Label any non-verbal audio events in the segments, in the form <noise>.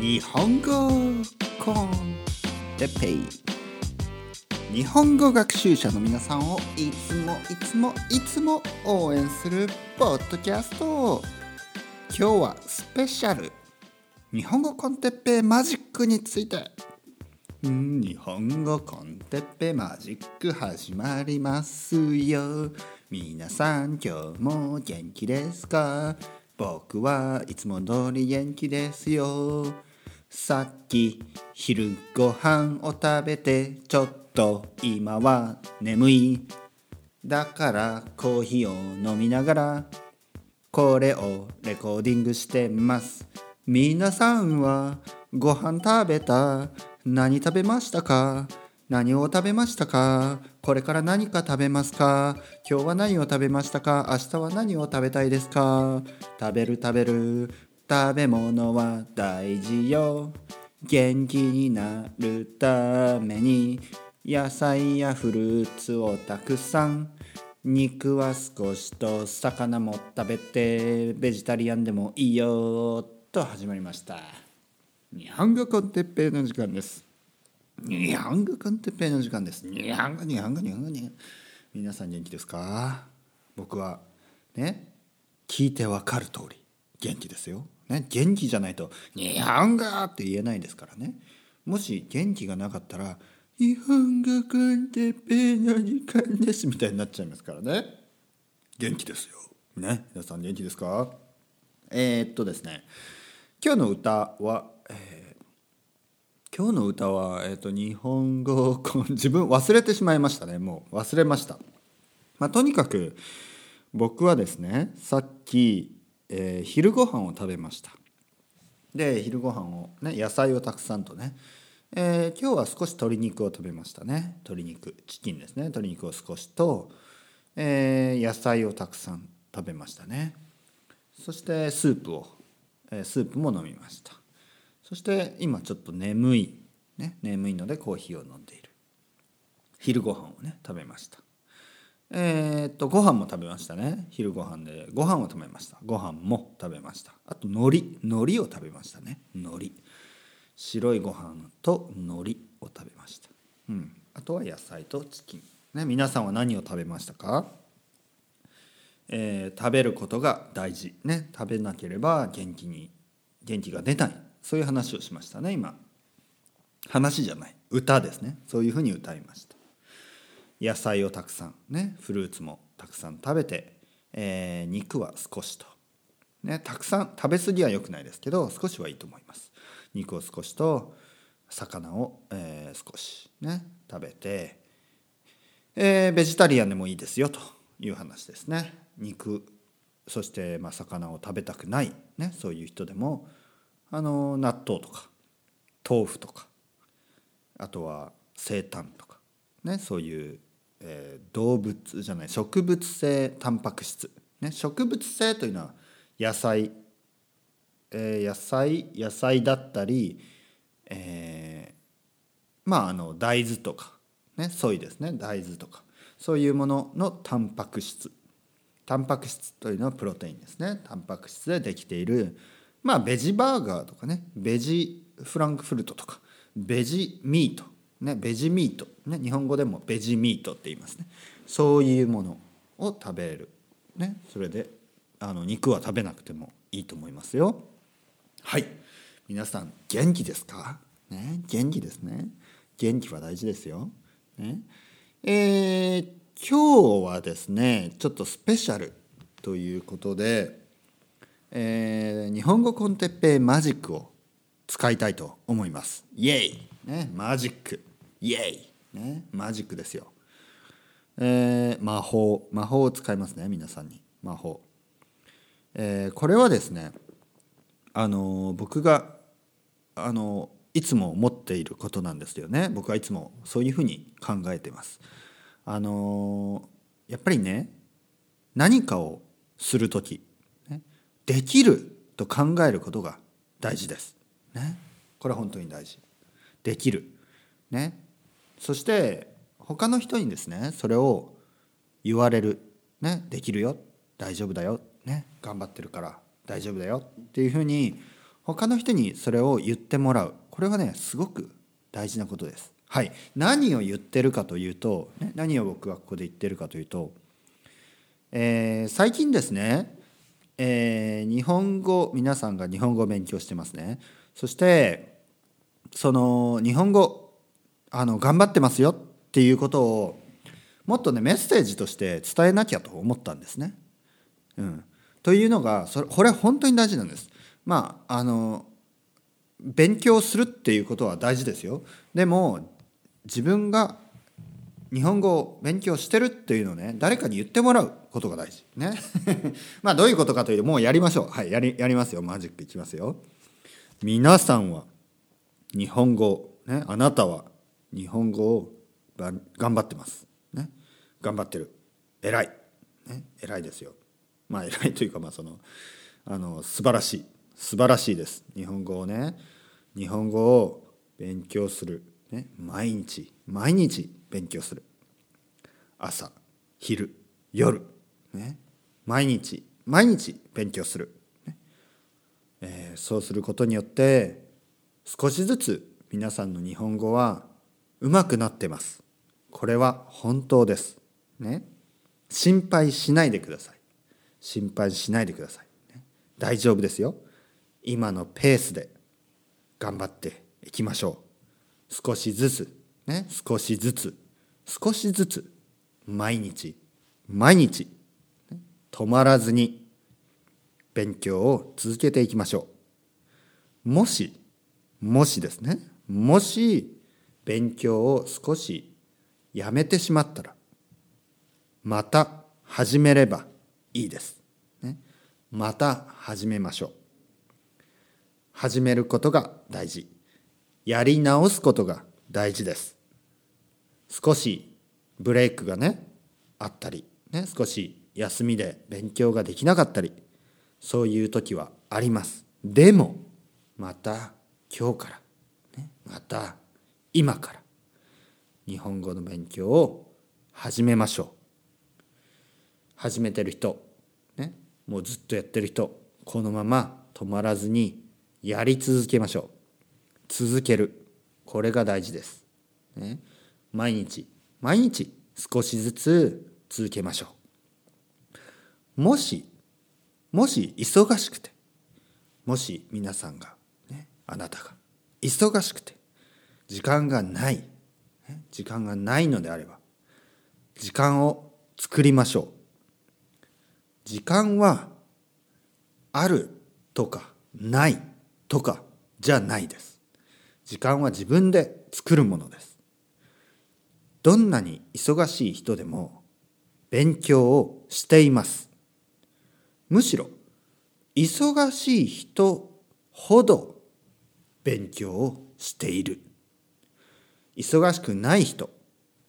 日本語 con テッペイ。日本語学習者の皆さんをいつもいつもいつも応援するポッドキャスト。今日はスペシャル。日本語 con テッペイマジックについて。日本語 con テッペイマジック始まりますよ。皆さん今日も元気ですか？僕はいつも通り元気ですよ。さっき昼ご飯を食べてちょっと今は眠い。だからコーヒーを飲みながらこれをレコーディングしてます。皆さんはご飯食べた？何食べましたか？何を食べましたか？これから何か食べますか？今日は何を食べましたか？明日は何を食べたいですか？食べる食べる。食べ物は大事よ。元気になるために。野菜やフルーツをたくさん。肉は少しと魚も食べてベジタリアンでもいいよ。と始まりました。日本語コンテッペイの時間です。日本語コンテッペイの時間です日本。語日本語日本語日本語。皆さん元気ですか？僕はね聞いてわかる通り元気ですよ、ね、元気じゃないと「日本語!」って言えないですからね。もし元気がなかったら「日本語コンテッペイの時間です」みたいになっちゃいますからね。元気ですよ。ね皆さん元気ですか？えー、っとですね今日の歌は、えー、今日の歌は、えー、っと日本語 <laughs> 自分忘れてしまいましたね。もう忘れました。まあとにかく僕はですねさっき、えー、昼ご飯を食べました。で昼ご飯をね野菜をたくさんとね、えー、今日は少し鶏肉を食べましたね。鶏肉チキンですね。鶏肉を少しと、えー、野菜をたくさん食べましたね。そしてスープを、えー、スープも飲みました。そして今ちょっと眠い、ね、眠いのでコーヒーを飲んでいる。昼ご飯をね食べました。えー、っとご飯も食べましたね。昼ご飯でご飯を食べました。ご飯も食べました。あと海苔海苔を食べましたね。海苔。白いご飯と海苔を食べました、うん、あとは野菜とチキン、ね、皆さんは何を食べましたか、えー、食べることが大事。ね食べなければ元気に元気が出ない。そういう話をしましたね今。話じゃない。歌ですね。そういうふうに歌いました。野菜をたくさんねフルーツもたくさん食べて、えー、肉は少しと、ね、たくさん食べ過ぎは良くないですけど少しはいいと思います。肉を少しと魚を、えー、少しね食べて、えー、ベジタリアンでもいいですよという話ですね。肉そしてま魚を食べたくない、ね、そういう人でもあの納豆とか豆腐とかあとは生炭とかねそういうえー、動物じゃない植物性タンパク質、ね、植物性というのは野菜、えー、野菜野菜だったり、えー、まああの大豆とか、ね、ソイですね大豆とかそういうもののタンパク質。タンパク質というのはプロテインですね。タンパク質でできているまあベジバーガーとかねベジフランクフルトとかベジミートね、ベジミート、ね、日本語でもベジミートって言いますね。そういうものを食べる、ね、それであの肉は食べなくてもいいと思いますよ。はい。皆さん元気ですか、ね、元気ですね。元気は大事ですよ、ね。えー、今日はですねちょっとスペシャルということで、えー、日本語コンテッペイマジックを使いたいと思います。イエイ、ね、マジック。イエイ、ね、マジックですよ、えー、魔法。魔法を使いますね皆さんに。魔法、えー、これはですねあの僕があのいつも持っていることなんですよね。僕はいつもそういうふうに考えてます。あのやっぱりね何かをする時、ね、できると考えることが大事です、ね、これは本当に大事。できる。ね。そして他の人にですねそれを言われる、ね、できるよ。大丈夫だよ、ね、頑張ってるから。大丈夫だよ。っていうふうに他の人にそれを言ってもらう。これはねすごく大事なことです。はい。何を言ってるかというと、ね、何を僕はここで言ってるかというと、えー、最近ですね、えー、日本語皆さんが日本語を勉強してますねそしてその日本語あの頑張ってますよっていうことをもっとねメッセージとして伝えなきゃと思ったんですね。うん、というのがそれこれ本当に大事なんです。まああの勉強するっていうことは大事ですよ。でも自分が日本語を勉強してるっていうのをね誰かに言ってもらうことが大事ね。<laughs> まあどういうことかというともうやりましょう。はいやりやりますよ。マジックいきますよ。皆さんは日本語ねあなたは日本語を頑張ってます。ね。頑張ってる。偉い、ね、偉いですよ。まあ偉いというかまあそのあの素晴らしい。素晴らしいです。日本語をね日本語を勉強する、ね、毎日。毎日。勉強する。朝昼夜、ね、毎日毎日勉強する、ね。えー、そうすることによって少しずつ皆さんの日本語は上手くなってます。これは本当です。ね。心配しないでください。心配しないでください、ね、大丈夫ですよ。今のペースで頑張っていきましょう。少しずつ。ね。少しずつ。少しずつ毎日毎日、止まらずに勉強を続けていきましょうもしもしですねもし勉強を少しやめてしまったらまた始めればいいです。ね、また始めましょう。始めることが大事。やり直すことが大事です。少しブレイクがねあったり、ね、少し休みで勉強ができなかったりそういう時はあります。でもまた今日から、ね、また今から日本語の勉強を始めましょう。始めてる人、ね、もうずっとやってる人このまま止まらずにやり続けましょう。続けるこれが大事です。ね、毎日。毎日少しずつ続けましょう。もしもし忙しくてもし皆さんが、ね、あなたが忙しくて時間がない時間がないのであれば時間を作りましょう。時間はあるとかないとかじゃないです。時間は自分で作るものです。どんなに忙しい人でも勉強をしています。むしろ忙しい人ほど勉強をしている。忙しくない人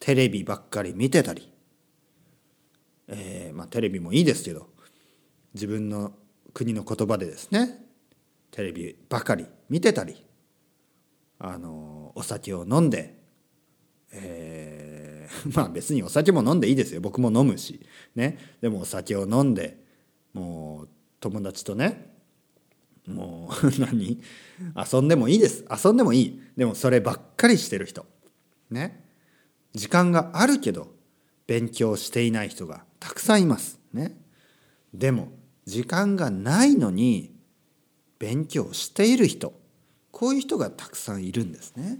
テレビばっかり見てたり、えー、まあテレビもいいですけど自分の国の言葉でですねテレビばかり見てたりあのお酒を飲んで、えー、<laughs> まあ別にお酒も飲んでいいですよ。僕も飲むし。ね。でもお酒を飲んでもう友達とねもう何？遊んでもいいです。遊んでもいい。でもそればっかりしてる人。ね。時間があるけど勉強していない人がたくさんいます。ね。でも時間がないのに勉強している人。こういう人がたくさんいるんですね。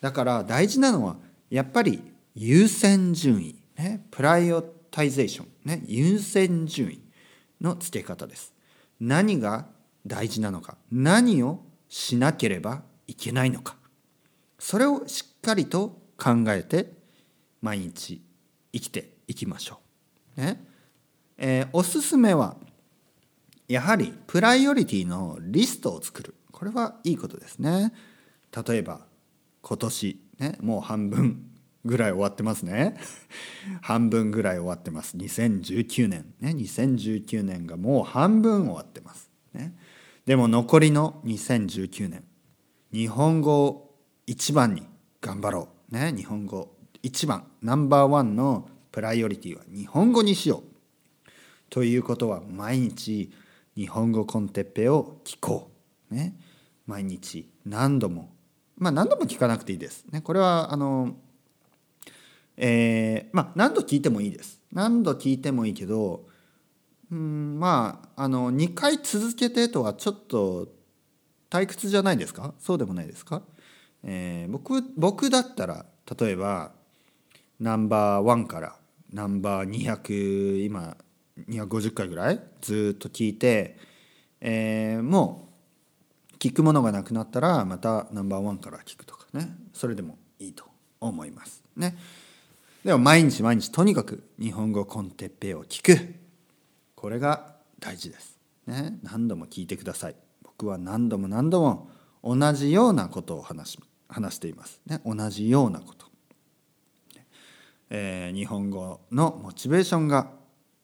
だから大事なのはやっぱり優先順位、ね、 prioritization、ね、優先順位の付け方です何が大事なのか何をしなければいけないのかそれをしっかりと考えて毎日生きていきましょう。ねえー、おすすめはやはりプライオリティのリストを作るこれはいいことですね。例えば今年ねもう半分ぐらい終わってますね。半分ぐらい終わってます。2019年ね2019年がもう半分終わってます。ね、でも残りの2019年日本語を一番に頑張ろう。ね、日本語一番ナンバーワンのプライオリティは日本語にしよう。ということは毎日日本語コンテッペを聞こうね毎日何度もまあ何度も聞かなくていいですねこれはあのえー、まあ何度聞いてもいいです。何度聞いてもいいけどうんまああの2回続けてとはちょっと退屈じゃないですか？そうでもないですか、えー、僕僕だったら例えばナンバーワンからナンバー200今250回ぐらいずっと聞いて、えー、もう聞くものがなくなったらまたナンバーワンから聞くとかね。それでもいいと思います。ね。でも毎日毎日とにかく日本語コンテッペイを聞く。これが大事です、ね、何度も聞いてください。僕は何度も何度も同じようなことを話し話しています、ね、同じようなこと、えー、日本語のモチベーションが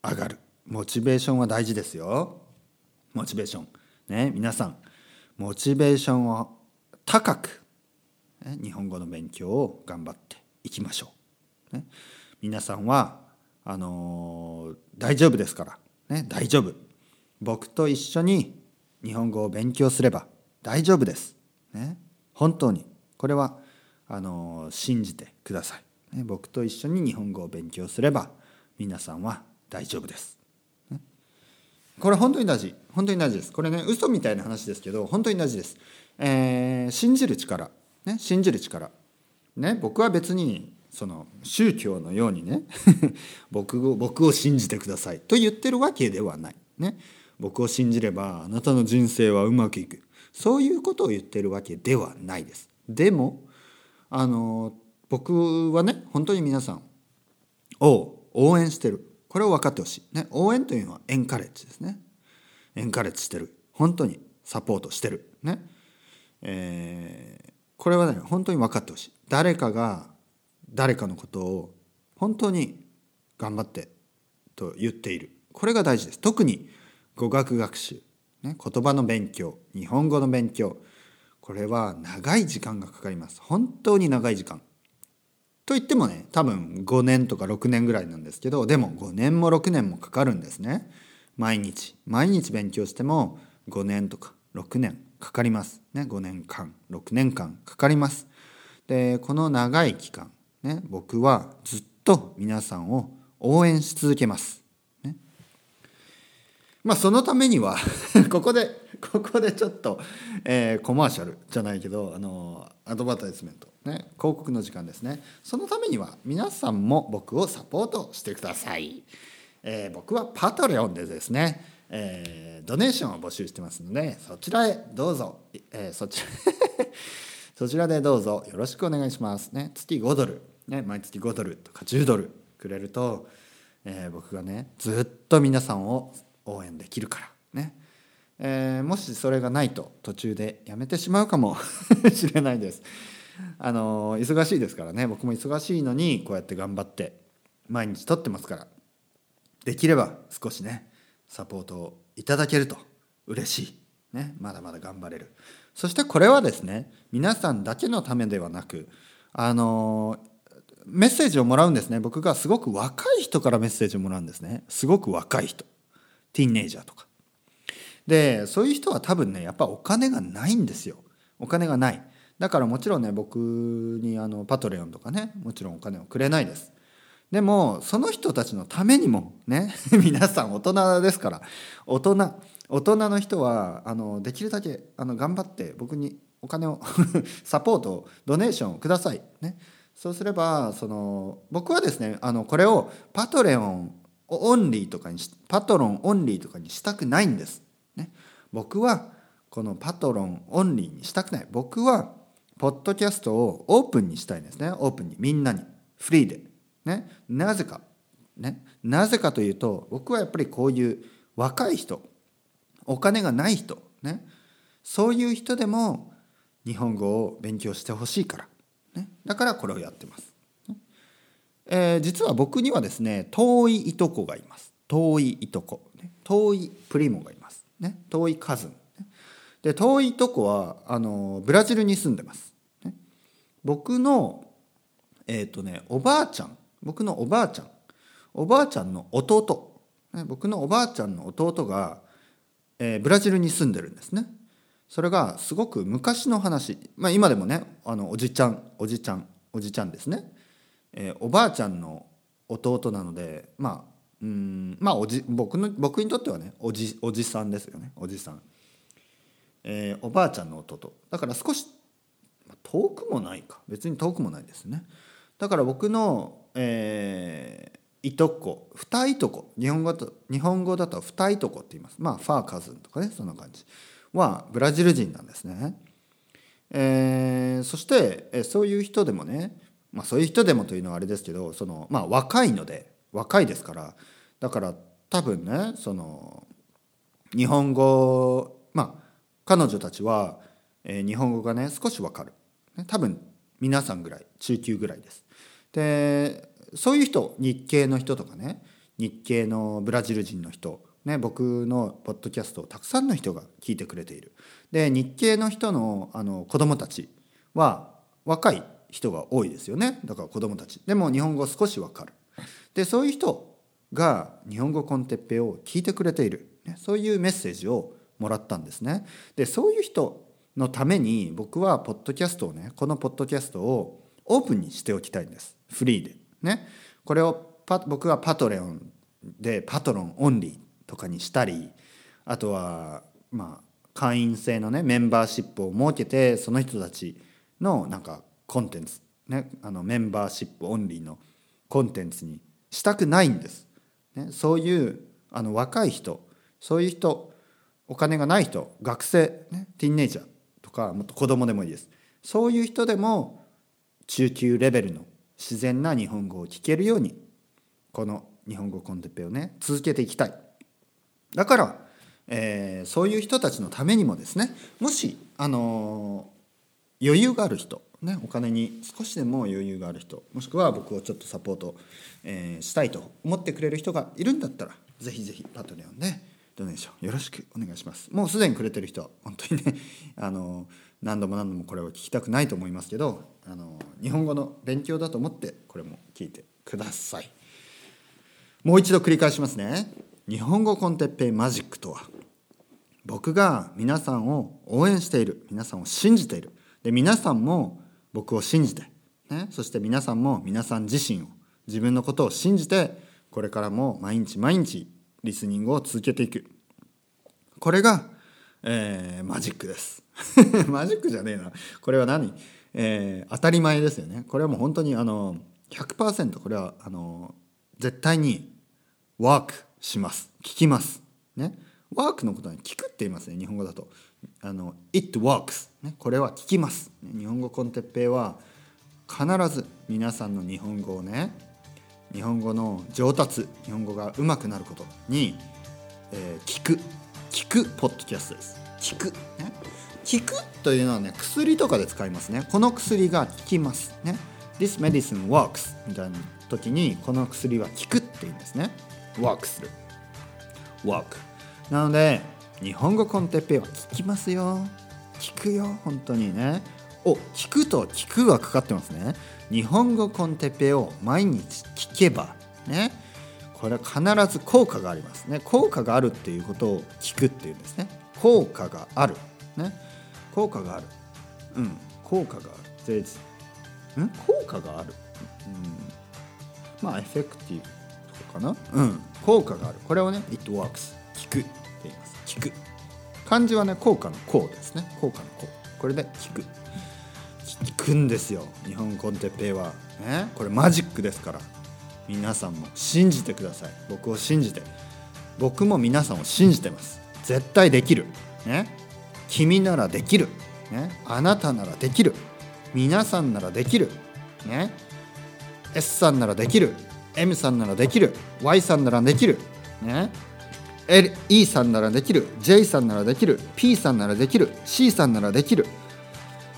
上がる。モチベーションは大事ですよ。モチベーション。ね。皆さんモチベーションを高く、ね、日本語の勉強を頑張っていきましょう、ね、皆さんはあのー、大丈夫ですから。ね、大丈夫。僕と一緒に日本語を勉強すれば大丈夫です、ね、本当に。これはあの信じてください、ね、僕と一緒に日本語を勉強すれば皆さんは大丈夫です、ね、これ本当に大事。本当に大事です。これね嘘みたいな話ですけど本当に大事です、えー、信じる力、ね、信じる力。ね僕は別にその宗教のようにね <laughs> 僕を僕を信じてください。と言ってるわけではない。ね、僕を信じればあなたの人生はうまくいく。そういうことを言ってるわけではないです。でもあの僕はね本当に皆さんを応援してる。これを分かってほしい、ね、応援というのはエンカレッジですね。エンカレッジしてる。本当にサポートしてる。ね。えー、これはね本当に分かってほしい。誰かが誰かのことを本当に頑張ってと言っている。これが大事です。特に語学学習、ね、言葉の勉強。日本語の勉強。これは長い時間がかかります。本当に長い時間。と言ってもね多分5年とか6年ぐらいなんですけどでも5年も6年もかかるんですね。毎日。毎日勉強しても5年とか6年かかります。ね5年間6年間かかります。でこの長い期間ね、僕はずっと皆さんを応援し続けます。ね、まあそのためには <laughs> ここでここでちょっと、えー、コマーシャルじゃないけどあのアドバタイスメント、ね、広告の時間ですね。そのためには皆さんも僕をサポートしてください。えー、僕はパトレオンでですね、えー、ドネーションを募集してますのでそちらへどうぞ、えー、そちら <laughs> そちらでどうぞよろしくお願いします。ね。月5ドル。ね、毎月5ドルとか10ドルくれると、えー、僕がねずっと皆さんを応援できるからね、えー、もしそれがないと途中でやめてしまうかも <laughs> しれないです。あの忙しいですからね。僕も忙しいのにこうやって頑張って毎日撮ってますからできれば少しねサポートをいただけると嬉しい、ね、まだまだ頑張れる。そしてこれはですね皆さんだけのためではなくあのメッセージをもらうんですね。僕がすごく若い人からメッセージをもらうんですね。すごく若い人。ティーンネイジャーとか。でそういう人は多分ねやっぱお金がないんですよ。お金がない。だからもちろんね僕にあのパトレオンとかねもちろんお金をくれないです。でもその人たちのためにもね <laughs> 皆さん大人ですから。大人。大人の人はあのできるだけあの頑張って僕にお金を <laughs> サポートドネーションをください。ね。そうすればその僕はですねあのこれを Patreon only とかにしパトロン only とかにしたくないんです。ね、僕はこのパトロン only にしたくない。僕はポッドキャストをオープンにしたいんですね。オープンに。みんなに。フリーで。ね、なぜか、ね、なぜかというと僕はやっぱりこういう若い人。お金がない人、ね、そういう人でも日本語を勉強してほしいから。ね、だからこれをやってます。えー、実は僕にはですね遠いいとこがいます。遠いいとこ、ね、遠いプリモがいます、ね、遠いカズン、で遠いとこはあのブラジルに住んでます、ね、僕のえっ、ー、とねおばあちゃん。僕のおばあちゃん。おばあちゃんの弟、ね、僕のおばあちゃんの弟が、えー、ブラジルに住んでるんですね。それがすごく昔の話、まあ、今でもねあのおじちゃんおじちゃんおじちゃんですね、えー、おばあちゃんの弟なのでまあうんまあおじ僕の僕にとってはねおじおじさんですよね。おじさん、えー、おばあちゃんの弟。だから少し遠くもないか。別に遠くもないですね。だから僕の、えー、いとこ二いとこ。日本語と日本語だと二いとこって言います。まあファーカズンとかねそんな感じ。はブラジル人なんですね、えー、そして、そういう人でもねまあそういう人でもというのはあれですけどそのまあ若いので若いですからだから多分ねその日本語まあ彼女たちは、えー、日本語がね少しわかる。ね多分皆さんぐらい中級ぐらいです。でそういう人日系の人とかね日系のブラジル人の人ね、僕のポッドキャストをたくさんの人が聞いてくれている。で日系の人のあの子供たちは若い人が多いですよね。だから子供たち。でも日本語少しわかる。でそういう人が日本語コンテッペを聞いてくれている、ね、そういうメッセージをもらったんですね。でそういう人のために僕はポッドキャストをねこのポッドキャストをオープンにしておきたいんです。フリーで。ね。これを僕はパトレオンでパトロンオンリーとかにしたりあとはまあ会員制のねメンバーシップを設けてその人たちのなんかコンテンツ、ね、あのメンバーシップオンリーのコンテンツにしたくないんです。ね、そういうあの若い人そういう人お金がない人学生、ね、ティーンネイジャーとかもっと子供でもいいですそういう人でも中級レベルの自然な日本語を聞けるようにこの日本語コンテッペをね続けていきたいだから、えー、そういう人たちのためにもですねもし、あのー、余裕がある人、ね、お金に少しでも余裕がある人もしくは僕をちょっとサポート、えー、したいと思ってくれる人がいるんだったらぜひぜひパトレオンでドネーションよろしくお願いします。もうすでにくれてる人は本当にね、<laughs> あの何度も何度もこれを聞きたくないと思いますけど、あの日本語の勉強だと思ってこれも聞いてください。もう一度繰り返しますね。日本語コンテッペイマジックとは僕が皆さんを応援している皆さんを信じている。で皆さんも僕を信じて、ね、そして皆さんも皆さん自身を自分のことを信じてこれからも毎日毎日リスニングを続けていく。これが、えー、マジックです。<laughs> マジックじゃねえな。これは何、えー、当たり前ですよね。これはもう本当にあの100%これはあの絶対にワークします。聞きます。ね。ワークのことは聞くって言いますね。日本語だと。あの it works、ね、これは聞きます。日本語コンテッペイは必ず皆さんの日本語をね日本語の上達日本語が上手くなることに、えー、聞く。聞くポッドキャストです。聞く。ね。聞くというのはね薬とかで使いますね。この薬が効きます。ね。This medicine works みたいな時にこの薬は効くって言うんですね。ワークする。ワーク。なので日本語コンテッペイは聞きますよ。聞くよ本当にね。お聞くと聞くがかかってますね。日本語コンテッペイを毎日聞けばね。これは必ず効果がありますね。効果があるっていうことを聞くっていうんですね。効果がある。ね。効果がある。うん。効果がある。ん？効果がある、うん、まあエフェクティブ。かな？うん。効果がある。これをね it works 聞くって言います。聞く。漢字はね効果の効ですね。効果の効これで聞く。聞くんですよ。日本コンテッペイは。ねこれマジックですから。皆さんも信じてください。僕を信じて。僕も皆さんを信じてます。絶対できる。ね君ならできる。ねあなたならできる。皆さんならできる。ね S さんならできる M さんならできる Y さんならできるね。L E さんならできる J さんならできる P さんならできる C さんならできる、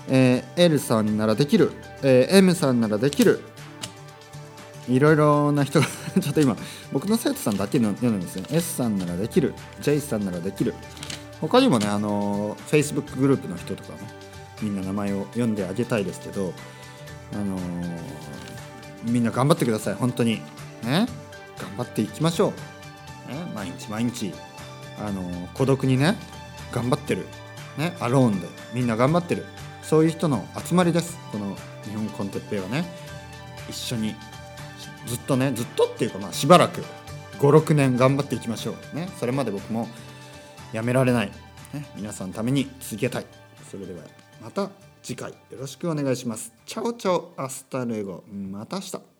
えー、L さんならできる、えー、M さんならできる。いろいろな人が <laughs> ちょっと今僕の生徒さんだけの読んでますね S さんならできる J さんならできる。他にもねあの Facebook グループの人とかねみんな名前を読んであげたいですけどあのーみんな頑張ってください本当に。ね頑張っていきましょう、ね、毎日毎日。あの孤独にね頑張ってる。ねアローンで。みんな頑張ってる。そういう人の集まりです。この日本語 con テッペイはね。一緒に。ずっとねずっとっていうかまあしばらく。56年頑張っていきましょう。ね？それまで僕もやめられない、ね、皆さんのために続けたい。それではまた次回よろしくお願いします。 chao chao hasta luego また明日。